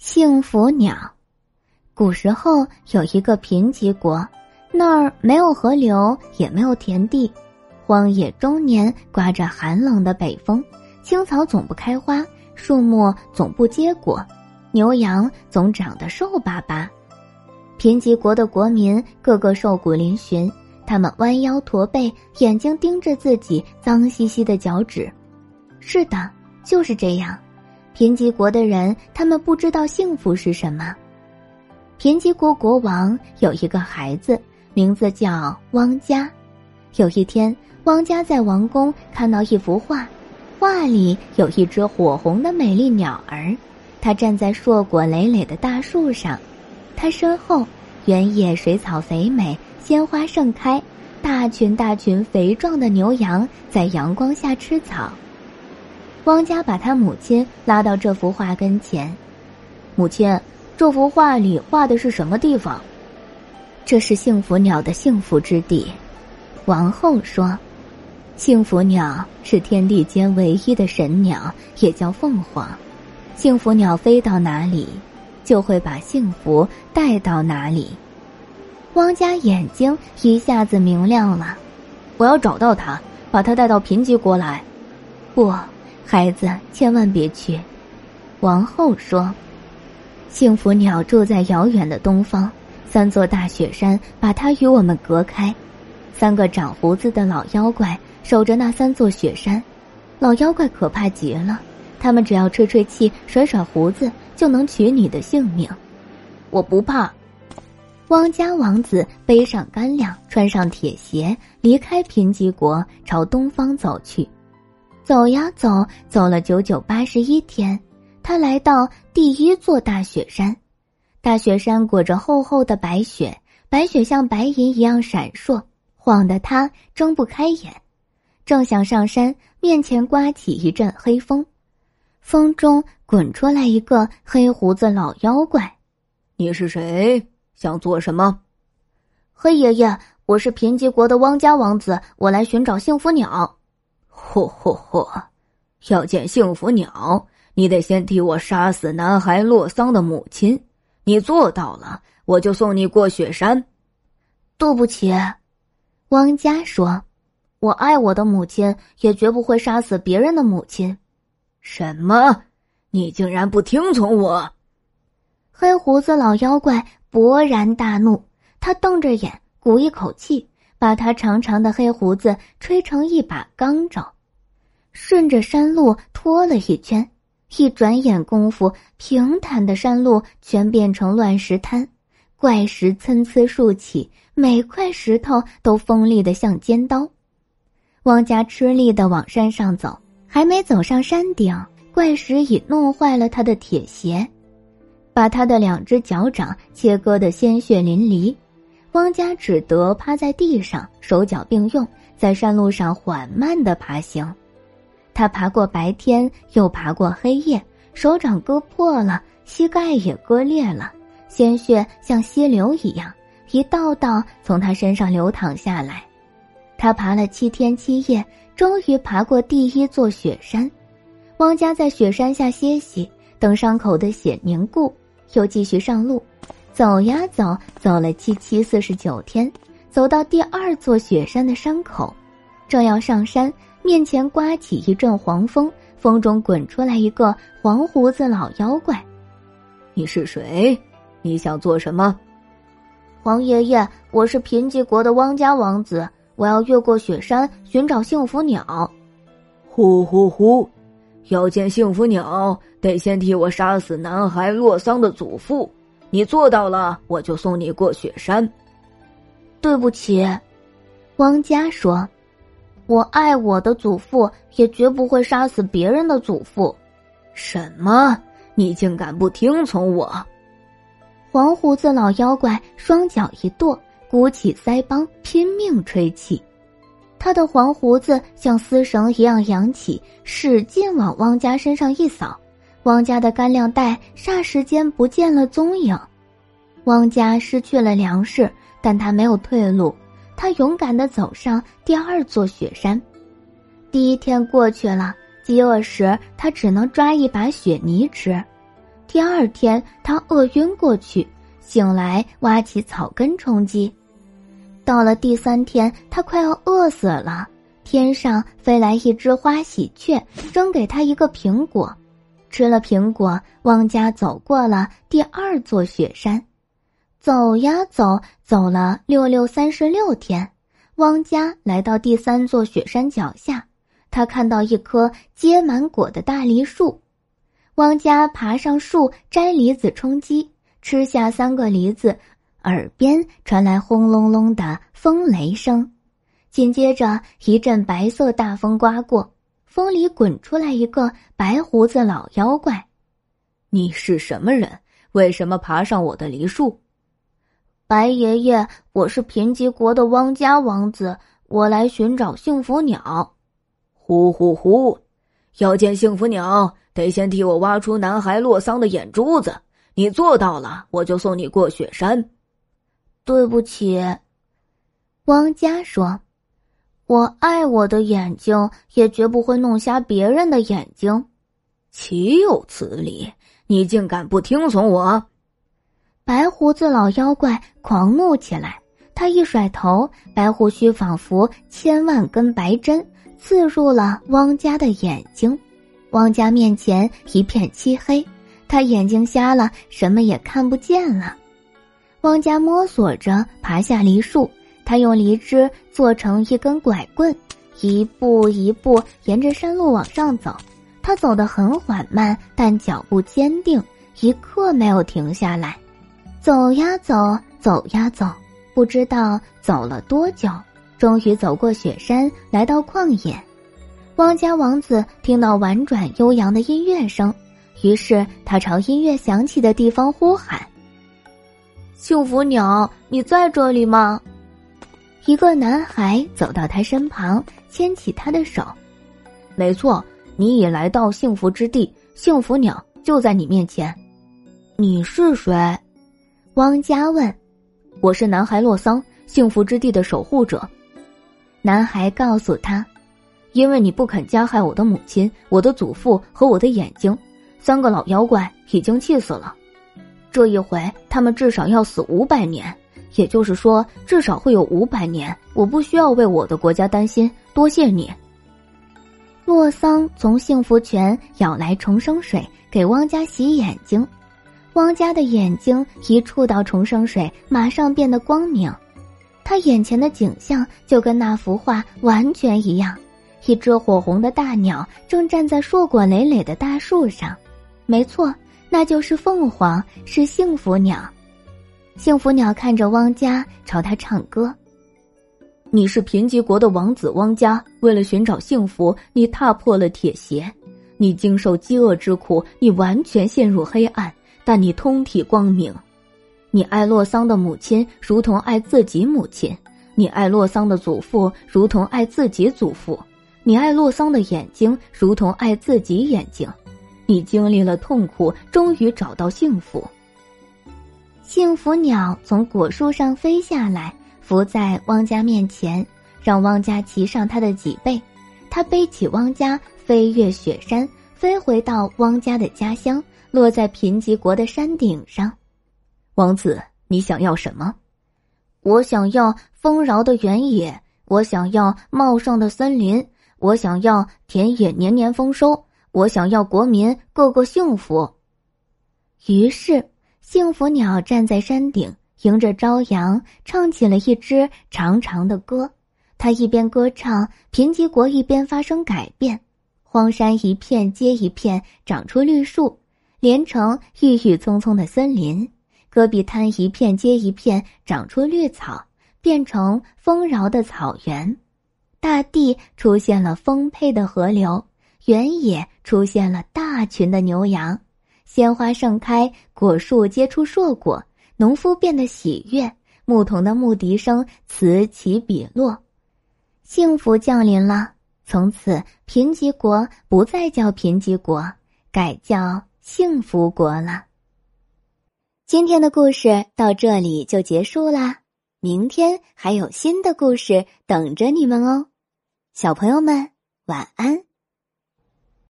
幸福鸟，古时候有一个贫瘠国，那儿没有河流，也没有田地，荒野终年刮着寒冷的北风，青草总不开花，树木总不结果，牛羊总长得瘦巴巴。贫瘠国的国民个个瘦骨嶙峋，他们弯腰驼背，眼睛盯着自己脏兮兮的脚趾。是的，就是这样。贫瘠国的人，他们不知道幸福是什么。贫瘠国国王有一个孩子，名字叫汪家。有一天，汪家在王宫看到一幅画，画里有一只火红的美丽鸟儿，它站在硕果累累的大树上，它身后原野水草肥美，鲜花盛开，大群大群肥壮的牛羊在阳光下吃草。汪家把他母亲拉到这幅画跟前，母亲，这幅画里画的是什么地方？这是幸福鸟的幸福之地。王后说：“幸福鸟是天地间唯一的神鸟，也叫凤凰。幸福鸟飞到哪里，就会把幸福带到哪里。”汪家眼睛一下子明亮了，我要找到它，把它带到贫瘠国来。不。孩子，千万别去。王后说：“幸福鸟住在遥远的东方，三座大雪山把它与我们隔开。三个长胡子的老妖怪守着那三座雪山，老妖怪可怕极了。他们只要吹吹气、甩甩胡子，就能取你的性命。我不怕。”汪家王子背上干粮，穿上铁鞋，离开贫瘠国，朝东方走去。走呀走，走了九九八十一天，他来到第一座大雪山。大雪山裹着厚厚的白雪，白雪像白银一样闪烁，晃得他睁不开眼。正想上山，面前刮起一阵黑风，风中滚出来一个黑胡子老妖怪。你是谁？想做什么？黑爷爷，我是贫瘠国的汪家王子，我来寻找幸福鸟。嚯嚯嚯！要见幸福鸟，你得先替我杀死男孩洛桑的母亲。你做到了，我就送你过雪山。对不起，汪家说：“我爱我的母亲，也绝不会杀死别人的母亲。”什么？你竟然不听从我！黑胡子老妖怪勃然大怒，他瞪着眼，鼓一口气。把他长长的黑胡子吹成一把钢爪，顺着山路拖了一圈，一转眼功夫，平坦的山路全变成乱石滩，怪石参差竖起，每块石头都锋利的像尖刀。汪家吃力的往山上走，还没走上山顶，怪石已弄坏了他的铁鞋，把他的两只脚掌切割的鲜血淋漓。汪家只得趴在地上，手脚并用，在山路上缓慢的爬行。他爬过白天，又爬过黑夜，手掌割破了，膝盖也割裂了，鲜血像溪流一样一道道从他身上流淌下来。他爬了七天七夜，终于爬过第一座雪山。汪家在雪山下歇息，等伤口的血凝固，又继续上路。走呀走，走了七七四十九天，走到第二座雪山的山口，正要上山，面前刮起一阵黄风，风中滚出来一个黄胡子老妖怪。你是谁？你想做什么？黄爷爷，我是贫瘠国的汪家王子，我要越过雪山寻找幸福鸟。呼呼呼！要见幸福鸟，得先替我杀死男孩洛桑的祖父。你做到了，我就送你过雪山。对不起，汪家说：“我爱我的祖父，也绝不会杀死别人的祖父。”什么？你竟敢不听从我？黄胡子老妖怪双脚一跺，鼓起腮帮，拼命吹气。他的黄胡子像丝绳一样扬起，使劲往汪家身上一扫。汪家的干粮袋霎时间不见了踪影，汪家失去了粮食，但他没有退路，他勇敢的走上第二座雪山。第一天过去了，饥饿时他只能抓一把雪泥吃，第二天，他饿晕过去，醒来挖起草根充饥。到了第三天，他快要饿死了，天上飞来一只花喜鹊，扔给他一个苹果。吃了苹果，汪家走过了第二座雪山，走呀走，走了六六三十六天，汪家来到第三座雪山脚下，他看到一棵结满果的大梨树。汪家爬上树摘梨子充饥，吃下三个梨子，耳边传来轰隆隆的风雷声。紧接着一阵白色大风刮过，风里滚出来一个白胡子老妖怪。你是什么人？为什么爬上我的梨树？白爷爷，我是贫瘠国的汪家王子，我来寻找幸福鸟。呼呼呼！要见幸福鸟。得先替我挖出男孩洛桑的眼珠子，你做到了，我就送你过雪山。对不起，汪家说：“我爱我的眼睛，也绝不会弄瞎别人的眼睛。”岂有此理！你竟敢不听从我！白胡子老妖怪狂怒起来，他一甩头，白胡须仿佛千万根白针，刺入了汪家的眼睛。汪家面前一片漆黑，他眼睛瞎了，什么也看不见了。汪家摸索着爬下梨树，他用梨枝做成一根拐棍，一步一步沿着山路往上走。他走得很缓慢，但脚步坚定，一刻没有停下来。走呀走，走呀走，不知道走了多久，终于走过雪山，来到旷野。汪家王子听到婉转悠扬的音乐声，于是他朝音乐响起的地方呼喊：“幸福鸟，你在这里吗？”一个男孩走到他身旁，牵起他的手：“没错，你已来到幸福之地，幸福鸟就在你面前。你是谁？”汪家问。“我是男孩洛桑，幸福之地的守护者。”男孩告诉他。因为你不肯加害我的母亲、我的祖父和我的眼睛，三个老妖怪已经气死了。这一回，他们至少要死五百年，也就是说，至少会有五百年，我不需要为我的国家担心。多谢你。洛桑从幸福泉舀来重生水，给汪家洗眼睛。汪家的眼睛一触到重生水，马上变得光明。他眼前的景象就跟那幅画完全一样。一只火红的大鸟正站在硕果累累的大树上，没错，那就是凤凰，是幸福鸟。幸福鸟看着汪家，朝他唱歌：“你是贫瘠国的王子汪家，为了寻找幸福，你踏破了铁鞋，你经受饥饿之苦，你完全陷入黑暗，但你通体光明。你爱洛桑的母亲，如同爱自己母亲；你爱洛桑的祖父，如同爱自己祖父。”你爱洛桑的眼睛，如同爱自己眼睛。你经历了痛苦，终于找到幸福。幸福鸟从果树上飞下来，伏在汪家面前，让汪家骑上它的脊背。它背起汪家，飞越雪山，飞回到汪家的家乡，落在贫瘠国的山顶上。王子，你想要什么？我想要丰饶的原野，我想要茂盛的森林。我想要田野年年丰收，我想要国民个个幸福。于是，幸福鸟站在山顶，迎着朝阳，唱起了一支长长的歌。它一边歌唱，贫瘠国一边发生改变，荒山一片接一片长出绿树，连成郁郁葱葱的森林；戈壁滩一片接一片长出绿草，变成丰饶的草原。大地出现了丰沛的河流，原野出现了大群的牛羊，鲜花盛开，果树结出硕果，农夫变得喜悦，牧童的牧笛声此起彼落，幸福降临了。从此，贫瘠国不再叫贫瘠国，改叫幸福国了。今天的故事到这里就结束啦，明天还有新的故事等着你们哦。小朋友们，晚安。